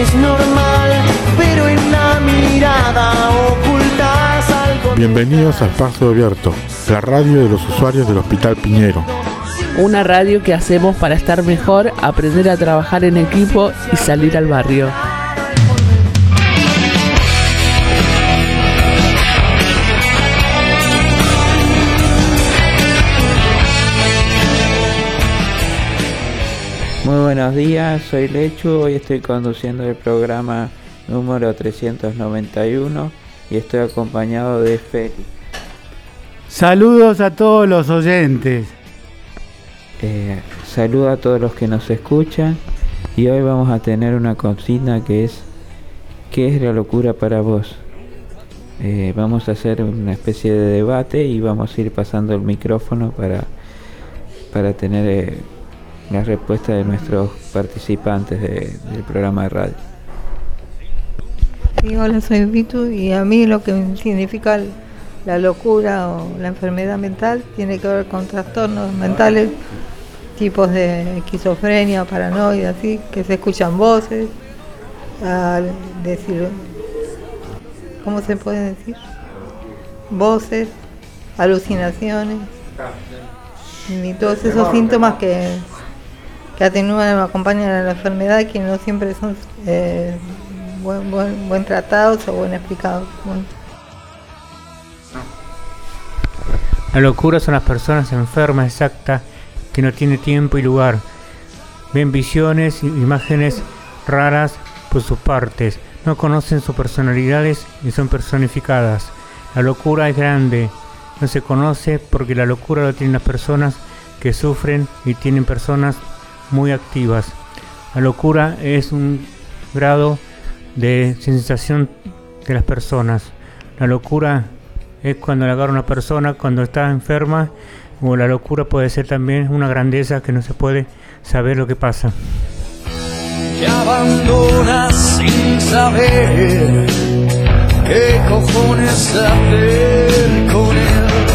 es normal, pero en la mirada ocultas algo. Bienvenidos a Espacio Abierto, la radio de los usuarios del Hospital Piñero. Una radio que hacemos para estar mejor, aprender a trabajar en equipo y salir al barrio. Buenos días, soy Lechu, hoy estoy conduciendo el programa número 391 y estoy acompañado de Feli. Saludos a todos los oyentes. Eh, saludo a todos los que nos escuchan y hoy vamos a tener una consigna que es ¿qué es la locura para vos? Eh, vamos a hacer una especie de debate y vamos a ir pasando el micrófono para, para tener... Eh, la respuesta de nuestros participantes del programa de radio. Hola, soy Vitu y a mí lo que significa la locura o la enfermedad mental tiene que ver con trastornos mentales, tipos de esquizofrenia, paranoia, así, que se escuchan voces, al decir, ¿cómo se puede decir? Voces, alucinaciones y todos esos síntomas que que atenúan o acompañan a la enfermedad que no siempre son eh, buen, buen, tratados o buen explicados. La locura son las personas enfermas exactas que no tienen tiempo y lugar. Ven visiones, imágenes raras por sus partes. No conocen sus personalidades y son personificadas. La locura es grande. No se conoce porque la locura lo tienen las personas que sufren y tienen personas muy activas. La locura es un grado de sensación de las personas. La locura es cuando le agarra una persona cuando está enferma o la locura puede ser también una grandeza que no se puede saber lo que pasa. sin saber qué cojones hacer con.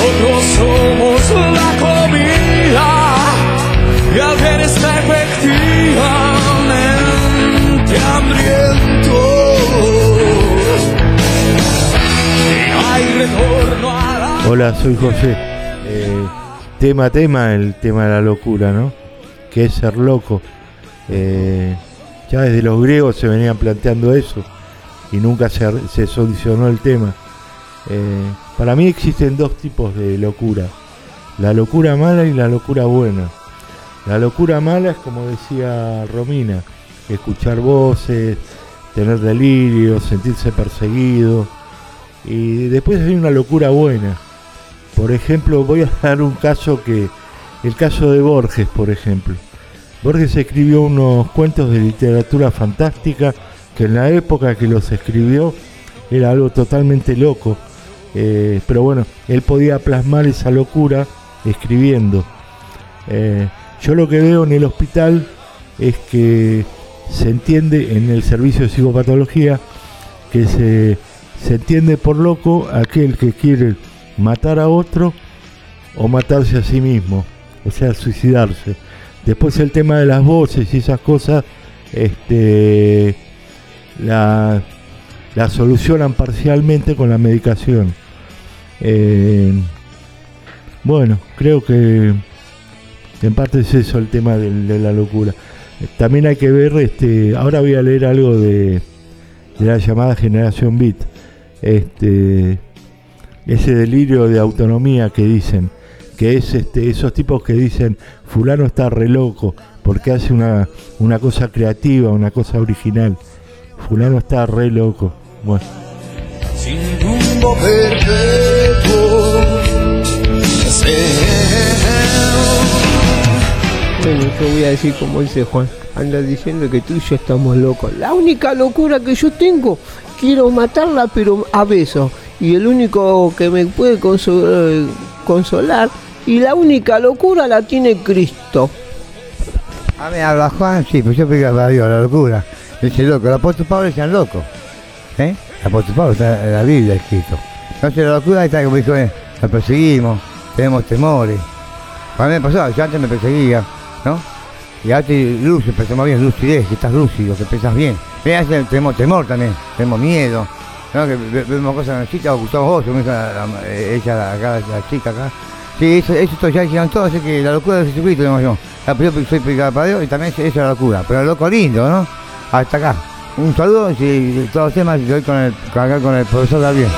Nosotros somos la comida y alguien está efectivamente hambriento. hay retorno a la... Hola, soy José. Eh, tema tema el tema de la locura, ¿no? Que es ser loco. Eh, ya desde los griegos se venían planteando eso y nunca se, se solucionó el tema. Eh, para mí existen dos tipos de locura, la locura mala y la locura buena. La locura mala es como decía Romina, escuchar voces, tener delirio, sentirse perseguido. Y después hay una locura buena. Por ejemplo, voy a dar un caso que, el caso de Borges, por ejemplo. Borges escribió unos cuentos de literatura fantástica que en la época que los escribió era algo totalmente loco eh, pero bueno, él podía plasmar esa locura escribiendo. Eh, yo lo que veo en el hospital es que se entiende en el servicio de psicopatología que se, se entiende por loco aquel que quiere matar a otro o matarse a sí mismo, o sea, suicidarse. Después el tema de las voces y esas cosas, este, la, la solucionan parcialmente con la medicación. Eh, bueno, creo que en parte es eso el tema de, la locura. También hay que ver, este, ahora voy a leer algo de, la llamada generación Beat, este, ese delirio de autonomía que dicen, que es este, esos tipos que dicen, fulano está re loco, porque hace una, una cosa creativa, una cosa original. Fulano está re loco. Bueno. Sin rumbo bueno, yo voy a decir como dice Juan, anda diciendo que tú y yo estamos locos. La única locura que yo tengo, quiero matarla pero a besos. Y el único que me puede consolar, y la única locura la tiene Cristo. A ver, habla Juan, sí, pues yo a Dios, la locura. Dice loco, el apóstol Pablo decía loco. ¿Eh? Apóstol está en la Biblia escrito. Entonces la locura está como dijo, la perseguimos, tenemos temores. A mí me pasaba, yo antes me perseguía, ¿no? Y te luces, pensamos bien, lucidez, que estás lúcido, que pensás bien. Mira, tenemos temor también, tenemos miedo, ¿no? Que ve- vemos cosas en la chica, o Gustavo vos, o ella, la- eh, ella acá, la chica acá. Sí, eso, eso ya dijeron todos, así que la locura de Jesucristo, digamos yo. La yo soy pecado para Dios y también eso es la locura, pero loco lindo, ¿no? Hasta acá. Un saludo, y todos los temas, y hoy con el, con el profesor Gabriel.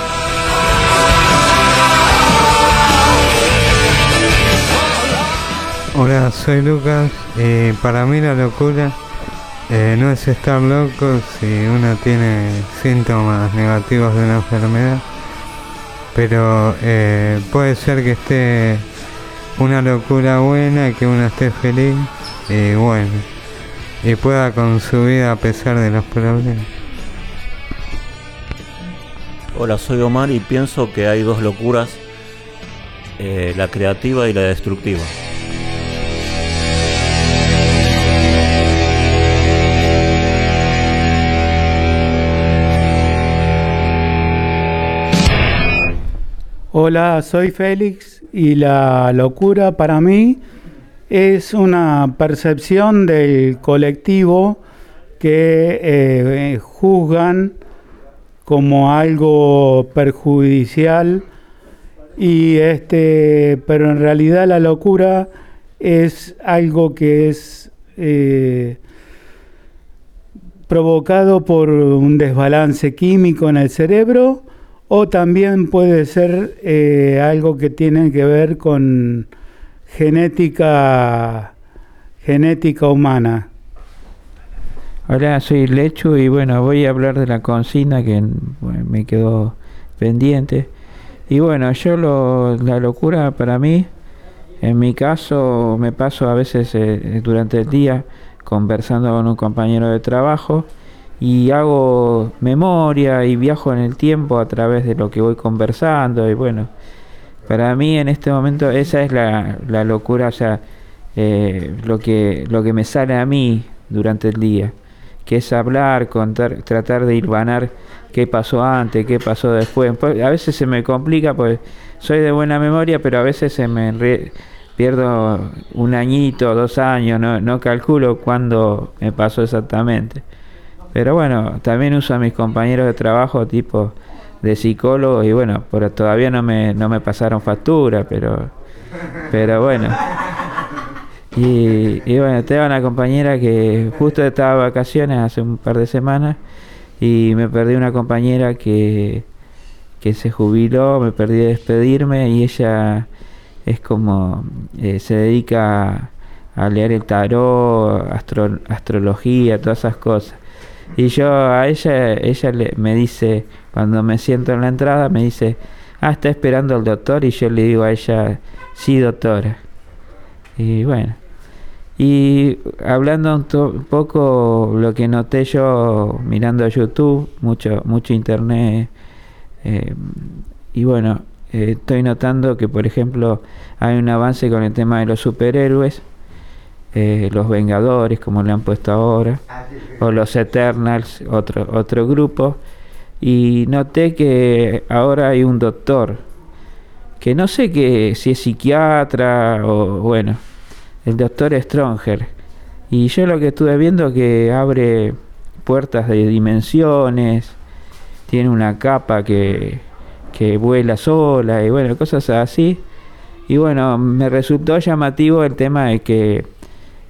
Hola, soy Lucas. y para mí la locura eh, no es estar loco si uno tiene síntomas negativos de una enfermedad, pero eh, puede ser que esté una locura buena que uno esté feliz y bueno, y pueda con su vida a pesar de los problemas. Hola, soy Omar y pienso que hay dos locuras, eh, la creativa y la destructiva. Hola, soy Félix y la locura para mí es una percepción del colectivo que eh, juzgan como algo perjudicial y este pero en realidad la locura es algo que es eh, provocado por un desbalance químico en el cerebro o también puede ser eh, algo que tiene que ver con genética genética humana. Hola, soy Lechu y bueno, voy a hablar de la consigna que me quedó pendiente. Y bueno, yo lo, la locura para mí, en mi caso, me paso a veces eh, durante el día conversando con un compañero de trabajo y hago memoria y viajo en el tiempo a través de lo que voy conversando y bueno, para mí en este momento esa es la, locura, o sea, eh, lo, que, lo que me sale a mí durante el día, que es hablar, contar, tratar de hilvanar qué pasó antes, qué pasó después. Pues, a veces se me complica, pues soy de buena memoria, pero a veces se me pierdo un añito, dos años, no, no calculo cuándo me pasó exactamente. Pero bueno, también uso a mis compañeros de trabajo tipo de psicólogo y bueno, pero todavía no me, no me pasaron factura, pero, pero bueno. Y, y bueno, tengo una compañera que justo estaba de vacaciones hace un par de semanas y me perdí una compañera que, que se jubiló, me perdí de despedirme y ella es como, eh, se dedica a leer el tarot, astro- astrología, todas esas cosas. Y yo a ella, ella le- me dice, cuando me siento en la entrada, me dice, ah, está esperando al doctor y yo le digo a ella, sí, doctora. Y bueno, y hablando un, poco lo que noté yo mirando YouTube, mucho, mucho internet, eh, y bueno, eh, estoy notando que por ejemplo hay un avance con el tema de los superhéroes, eh, los Vengadores, como le han puesto ahora, o los Eternals, otro, otro grupo, y noté que ahora hay un doctor, que no sé que si es psiquiatra o bueno, el doctor Stronger. Y yo lo que estuve viendo que abre puertas de dimensiones, tiene una capa que, que vuela sola y bueno, cosas así. Y bueno, me resultó llamativo el tema de que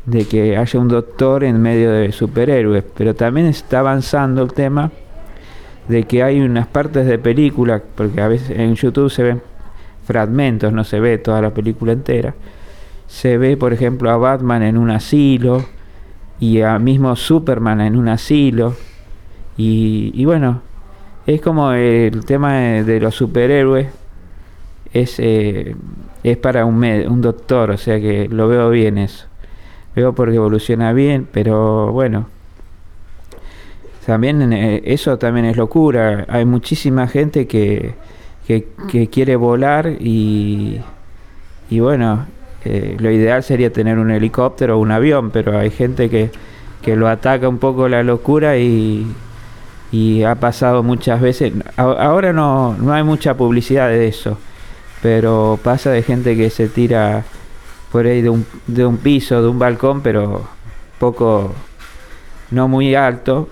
de que haya un doctor en medio de superhéroes, pero también está avanzando el tema de que hay unas partes de película, porque a veces en YouTube se ven fragmentos, no se ve toda la película entera. Se ve, por ejemplo, a Batman en un asilo y a mismo Superman en un asilo. Y, y bueno, es como el tema de, los superhéroes es, eh, es para un, med- un doctor, o sea que lo veo bien eso. Veo porque evoluciona bien, pero bueno. También eh, eso también es locura. Hay muchísima gente que, que, que quiere volar y, y bueno, eh, lo ideal sería tener un helicóptero o un avión, pero hay gente que, que lo ataca un poco la locura y, y ha pasado muchas veces. A- Ahora no, no hay mucha publicidad de eso, pero pasa de gente que se tira por ahí de un, de un piso, de un balcón, pero poco, no muy alto.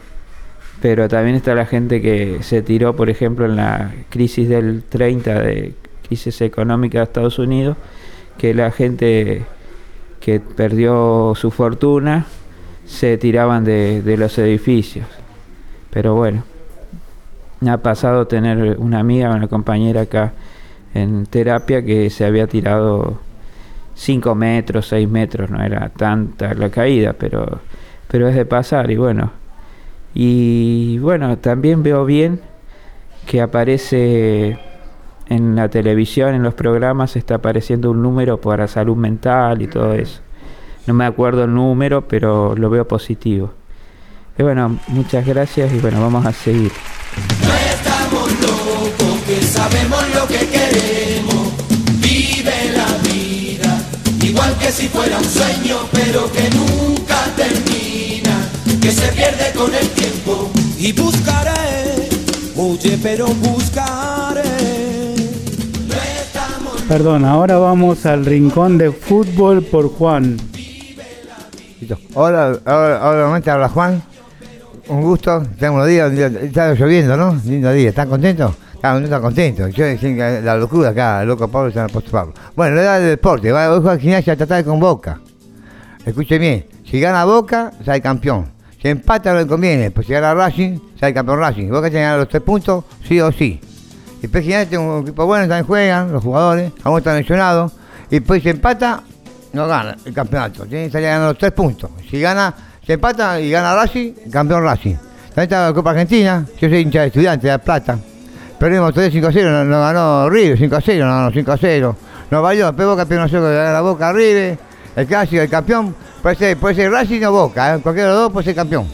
Pero también está la gente que se tiró, por ejemplo, en la crisis del 30, de crisis económica de Estados Unidos, que la gente que perdió su fortuna se tiraban de, los edificios. Pero bueno, me ha pasado tener una amiga, una compañera acá en terapia que se había tirado 5 metros, 6 metros, no era tanta la caída, pero, pero es de pasar y bueno. Y bueno, también veo bien que aparece en la televisión, en los programas, está apareciendo un número para salud mental y todo eso. No me acuerdo el número, pero lo veo positivo. Y bueno, muchas gracias y bueno, vamos a seguir. No estamos locos, que sabemos lo que queremos. Vive la vida, igual que si fuera un sueño, pero que nunca termina, que se pierde con el. Y buscaré, oye, pero buscaré. Perdón, ahora vamos al rincón de fútbol por Juan. Hola, hola, nuevamente habla Juan. Un gusto, tengo unos días, un día- está lloviendo, ¿no? Lindo día, ¿están contentos? Claro, no están contentos. Yo la locura acá, el loco Pablo está en el puesto Pablo. Bueno, le da el deporte, va a jugar al gimnasia a tratar con Boca. Escuche bien, si gana Boca, sale campeón. Si empata no le conviene, pues si gana Racing, sale campeón Racing. Tiene que ganar los tres puntos, sí o sí. Y después tiene un equipo bueno, también juegan los jugadores, algunos están lesionados. Y después si empata, no gana el campeonato. Tiene que salir ganando los tres puntos. Si gana, si empata y gana Racing, campeón Racing. También está la Copa Argentina, yo soy hincha de estudiante de La Plata. Perdimos 3 5 0, nos no ganó River 5 0, no ganó 5 0. Nos valió, después Boca pierde 1 0 que gana la Boca River, el clásico, el campeón, puede ser, puede ser Racing o Boca, ¿eh? cualquiera de los dos puede ser campeón.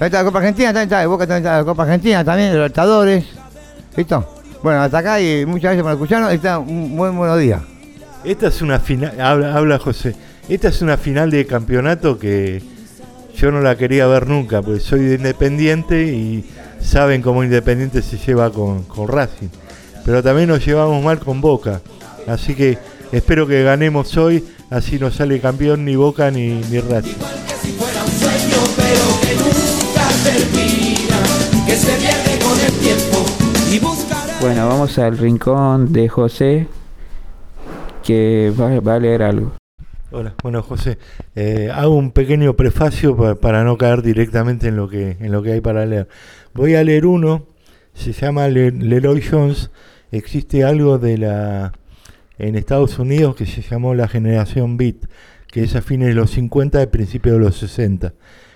Está la Copa Argentina, también está, Boca también está Copa Argentina, también, los Libertadores. ¿Listo? Bueno, hasta acá y muchas gracias por escucharnos está un buen buenos días. Esta es una final, habla, habla José, esta es una final de campeonato que yo no la quería ver nunca, porque soy de Independiente y saben cómo Independiente se lleva con, con Racing. Pero también nos llevamos mal con Boca. Así que espero que ganemos hoy, así no sale campeón ni Boca ni, ni Racing. fuera un sueño, pero que nunca termina, que se pierde con el tiempo. Y buscaré. Bueno, vamos al rincón de José, que va, va a leer algo. Hola, bueno José, eh, hago un pequeño prefacio pa- para no caer directamente en lo que en lo que hay para leer. Voy a leer uno, se llama Le- Leroy Jones. Existe algo de la en Estados Unidos que se llamó la generación Beat, que es a fines de los 50 y principios de los 60.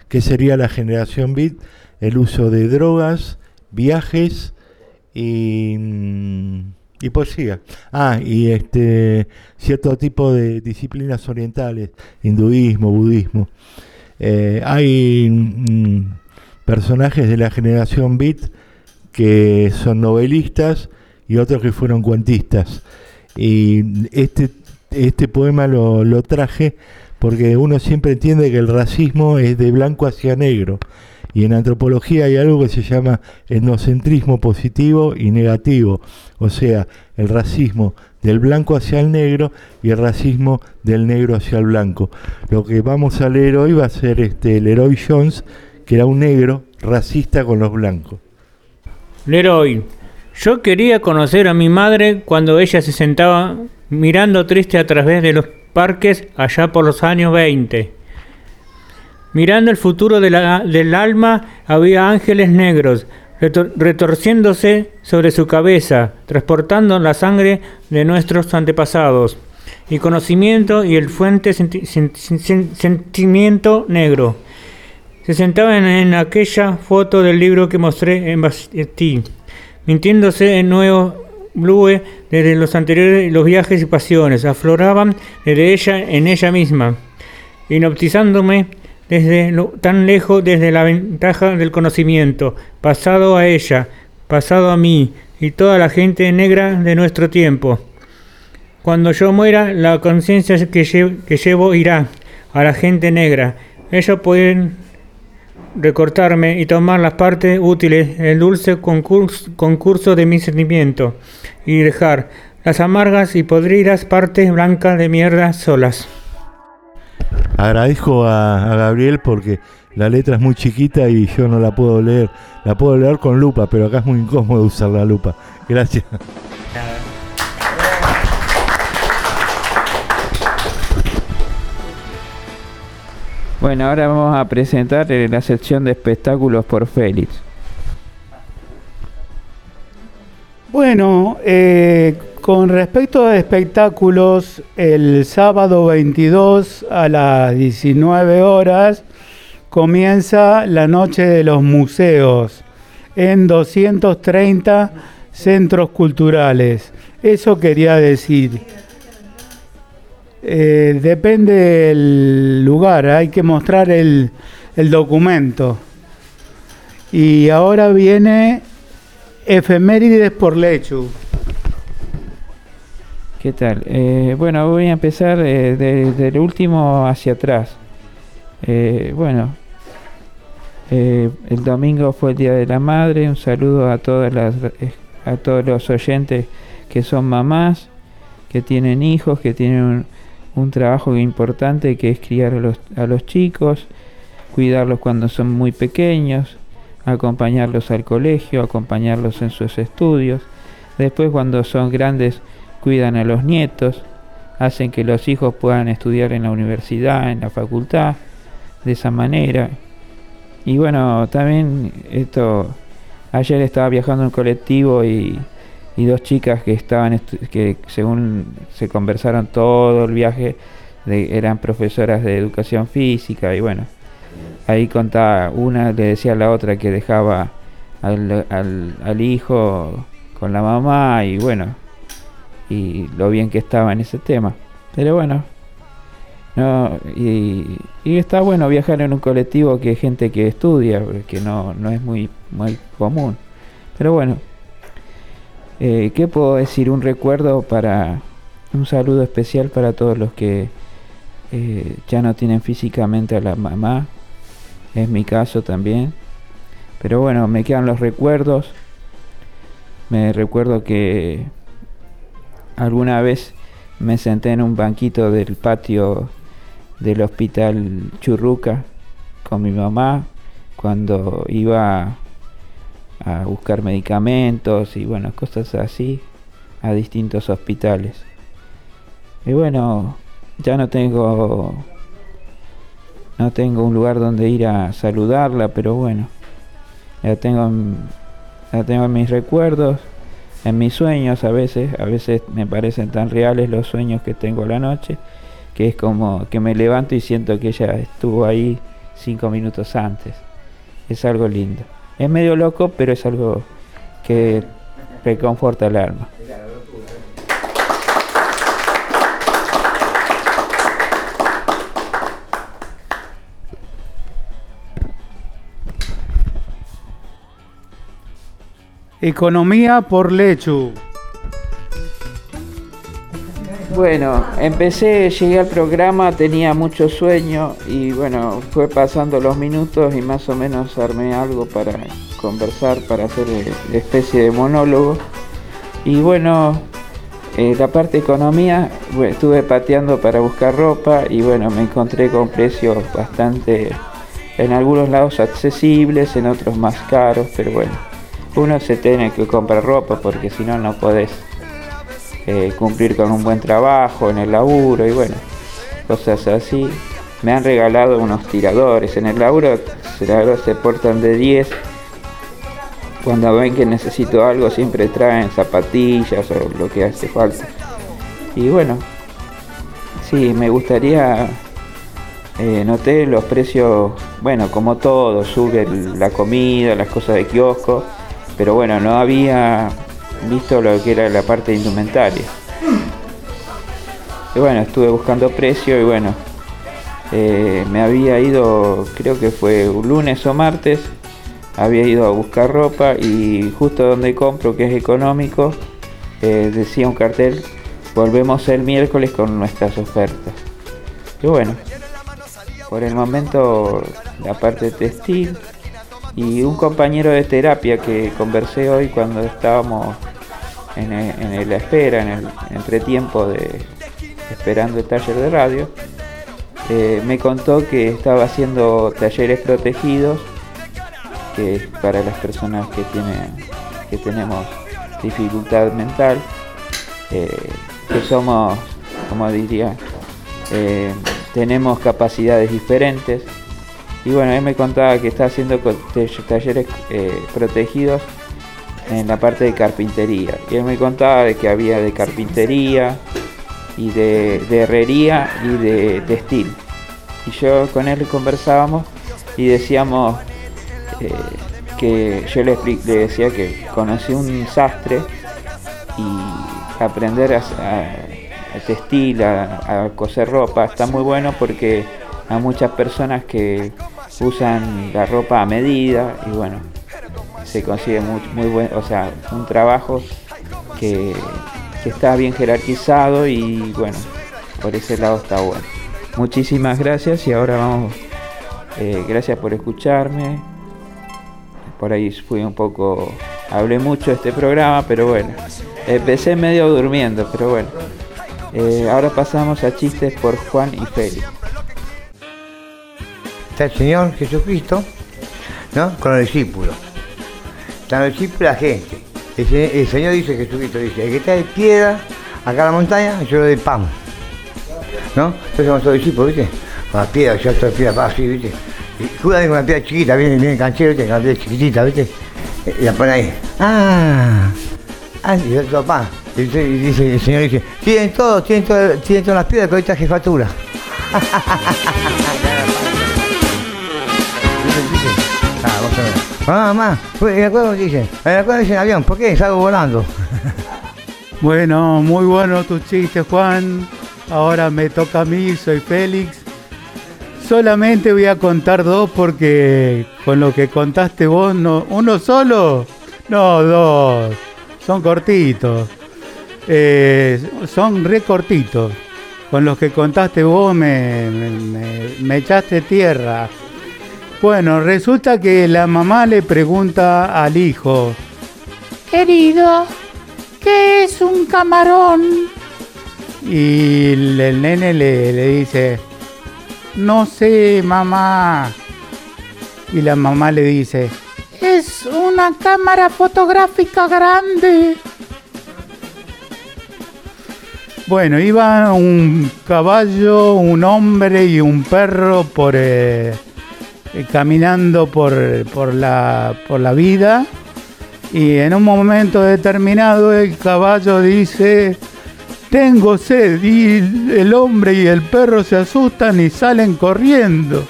¿Qué sería la generación Beat? El uso de drogas, viajes y, mm, y poesía. Ah, y este cierto tipo de disciplinas orientales, hinduismo, budismo. Eh, hay mm, personajes de la generación Beat que son novelistas y otros que fueron cuentistas. Y este, este poema lo, lo traje porque uno siempre entiende que el racismo es de blanco hacia negro. Y en antropología hay algo que se llama etnocentrismo positivo y negativo. O sea, el racismo del blanco hacia el negro y el racismo del negro hacia el blanco. Lo que vamos a leer hoy va a ser este Leroy Jones, que era un negro racista con los blancos. Leroy, yo quería conocer a mi madre cuando ella se sentaba mirando triste a través de los parques allá por los años 20. Mirando el futuro del alma había ángeles negros retor- retorciéndose sobre su cabeza, transportando la sangre de nuestros antepasados y conocimiento y el fuente senti- sen- sen- sentimiento negro. Se sentaba en, en aquella foto del libro que mostré en Bastille, mintiéndose en nuevo blue desde los anteriores los viajes y pasiones, afloraban desde ella en ella misma, hipnotizándome desde tan lejos desde la ventaja del conocimiento, pasado a ella, pasado a mí y toda la gente negra de nuestro tiempo. Cuando yo muera, la conciencia que llevo irá a la gente negra. Ellos pueden recortarme y tomar las partes útiles, el dulce concurso, concurso de mi sentimiento, y dejar las amargas y podridas partes blancas de mierda solas. Agradezco a, a Gabriel porque la letra es muy chiquita y yo no la puedo leer. La puedo leer con lupa, pero acá es muy incómodo usar la lupa. Gracias. Bueno, ahora vamos a presentar la sección de espectáculos por Félix. Bueno, eh, con respecto a espectáculos, el sábado 22 a las 19 horas comienza la Noche de los Museos en 230 centros culturales. Eso quería decir. Eh, depende del lugar, hay que mostrar el, el documento. Y ahora viene efemérides por Lechu. ¿Qué tal? Eh, bueno, voy a empezar eh, de- del último hacia atrás. Eh, bueno, eh, el domingo fue el Día de la Madre. Un saludo a todas eh, a todos los oyentes que son mamás, que tienen hijos, que tienen un, trabajo importante que es criar a los, a los chicos, cuidarlos cuando son muy pequeños, acompañarlos al colegio, acompañarlos en sus estudios. Después cuando son grandes cuidan a los nietos, hacen que los hijos puedan estudiar en la universidad, en la facultad, de esa manera. Y bueno, también esto, ayer estaba viajando en colectivo y, y dos chicas que estaban, que según se conversaron todo el viaje, de- eran profesoras de educación física y bueno, ahí contaba, una le decía a la otra que dejaba al, al, hijo con la mamá y bueno, y lo bien que estaba en ese tema. Pero bueno, no, y, y está bueno viajar en un colectivo que gente que estudia, que no, no es muy, muy común. Pero bueno, eh, ¿qué puedo decir? Un recuerdo para, un saludo especial para todos los que eh, ya no tienen físicamente a la mamá, es mi caso también. Pero bueno, me quedan los recuerdos. Me recuerdo que alguna vez me senté en un banquito del patio del hospital Churruca con mi mamá cuando iba a buscar medicamentos y bueno, cosas así a distintos hospitales. Y bueno, ya no tengo no tengo un lugar donde ir a saludarla, pero bueno, la tengo en, la tengo en mis recuerdos, en mis sueños a veces, a veces me parecen tan reales los sueños que tengo a la noche, que es como que me levanto y siento que ella estuvo ahí cinco minutos antes. Es algo lindo. Es medio loco, pero es algo que reconforta el alma. Economía por Lechu. Bueno, empecé, llegué al programa, tenía mucho sueño y bueno, fue pasando los minutos y más o menos armé algo para conversar, para hacer eh, especie de monólogo. Y bueno, eh, la parte economía, estuve pateando para buscar ropa y bueno, me encontré con precios bastante, en algunos lados accesibles, en otros más caros, pero bueno, uno se tiene que comprar ropa porque si no, no podés eh, cumplir con un buen trabajo en el laburo y bueno, cosas así. Me han regalado unos tiradores. En el laburo se, portan de 10. Cuando ven que necesito algo siempre traen zapatillas o lo que hace falta. Y bueno, sí, me gustaría... eh, noté los precios, bueno, como todo, sube la comida, las cosas de kiosco, pero bueno, no había visto lo que era la parte indumentaria. Y bueno, estuve buscando precio y bueno, eh, me había ido, creo que fue un lunes o martes, había ido a buscar ropa y justo donde compro, que es económico, eh, decía un cartel, volvemos el miércoles con nuestras ofertas. Y bueno, por el momento la parte textil y un compañero de terapia que conversé hoy cuando estábamos en, el- en la espera, en el entretiempo de esperando el taller de radio, eh, me contó que estaba haciendo talleres protegidos que es para las personas que tienen que tenemos dificultad mental, eh, que somos, como diría, eh, tenemos capacidades diferentes. Y bueno, él me contaba que está haciendo talleres eh, protegidos en la parte de carpintería. Y él me contaba de que había de carpintería y de, de herrería y de textil. Y yo con él conversábamos y decíamos eh, que yo le, decía que conocí un sastre y aprender a, a- a textil, a, a coser ropa, está muy bueno porque hay muchas personas que usan la ropa a medida y bueno, se consigue muy, muy buen, o sea, un trabajo que, que está bien jerarquizado y bueno, por ese lado está bueno. Muchísimas gracias y ahora vamos, eh, gracias por escucharme. Por ahí fui un poco, hablé mucho de este programa, pero bueno, empecé medio durmiendo, pero bueno. Eh, ahora pasamos a chistes por Juan y Félix. Está el Señor Jesucristo, ¿no? Con los discípulos. Están los discípulos la gente. El, se- el Señor dice, Jesucristo dice, el que está de piedra acá en la montaña, yo le doy pan. ¿No? Entonces vamos todos los discípulos, ¿viste? Con la piedra, yo estoy piedra así, ¿viste? Y Judas con la piedra chiquita, viene, viene el canchero, ¿viste? Con la piedra chiquitita, ¿viste? Y la pone ahí. ¡Ah! Ah, y todo pan. Y dice, el Señor dice, tienen tienen, todas las piedras que ahorita jefatura. Mamá, mamá, en el cuadro dice, el avión, ¿por qué? Salgo volando. Bueno, muy bueno tu chiste, Juan. Ahora me toca a mí, soy Félix. Solamente voy a contar dos porque con lo que contaste vos, no, ¿uno solo? No, dos. Son cortitos. Eh, son re cortitos. Con los que contaste vos me- me echaste tierra. Bueno, resulta que la mamá le pregunta al hijo, Querido, ¿qué es un camarón? Y el, nene le, le dice, no sé, mamá. Y la mamá le dice, Es una cámara fotográfica grande. bueno, iba un caballo, un hombre y un perro por eh, eh, caminando por, por, la, por la vida. Y en un momento determinado el caballo dice, tengo sed. Y el hombre y el perro se asustan y salen corriendo.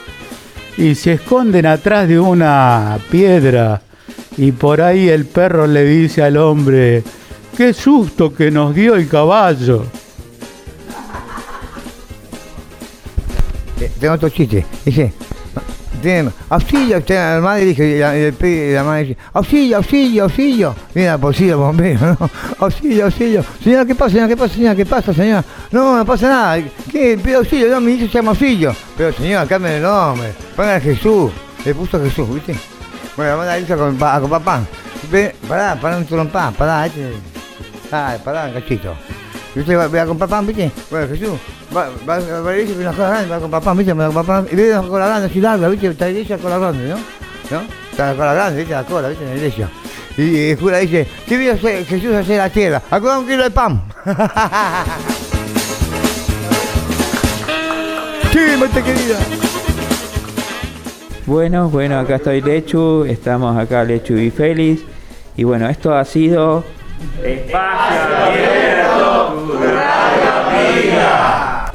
Y se esconden atrás de una piedra. Y por ahí el perro le dice al hombre, qué susto que nos dio el caballo. Eh, Tengo otro chiste. Dice, tiene, auxilio, usted la madre y la, y la madre dice, auxilio, auxilio, auxilio. Mira la policía, los bomberos, ¿no? Auxilio, auxilio. Señora, ¿qué pasa, señora? ¿Qué pasa, señora? ¿Qué pasa, señora? No, no pasa nada. ¿Qué? Pide auxilio, no, mi hijo se llama auxilio. Pero señora, cambien el nombre. Pongan a Jesús. Le puso Jesús, ¿viste? Bueno, manda a irse a comprar a comprar pan. Ve, pará, pará un trompán, pará, este. Ah, pará, cachito. Y usted va, va a comprar pan, ¿viste? Bueno, Jesús, va, va, va a la iglesia con una cola grande, va a comprar pan, ¿viste? Va a comprar pan. Y ve una cola grande así larga, ¿viste? Está la iglesia con la grande, ¿no? ¿No? Está la cola grande, ¿viste? La cola, ¿viste? En la iglesia. Y el cura dice, ¿qué vino Jesús a hacer la tierra? A comer un kilo de pan. sí, mate querida. Bueno, bueno, acá estoy Lechu, estamos acá Lechu y Félix. Y bueno, esto ha sido Espacio amiga.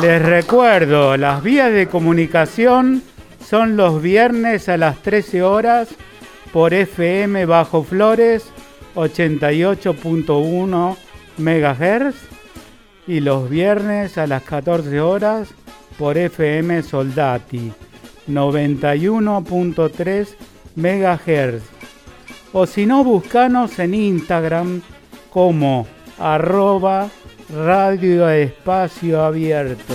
Les recuerdo, las vías de comunicación son los viernes a las 13 horas por FM Bajo Flores 88.1 MHz y los viernes a las 14 horas por FM Soldati 91.3 MHz. O si no, buscanos en Instagram como arroba radio espacio abierto.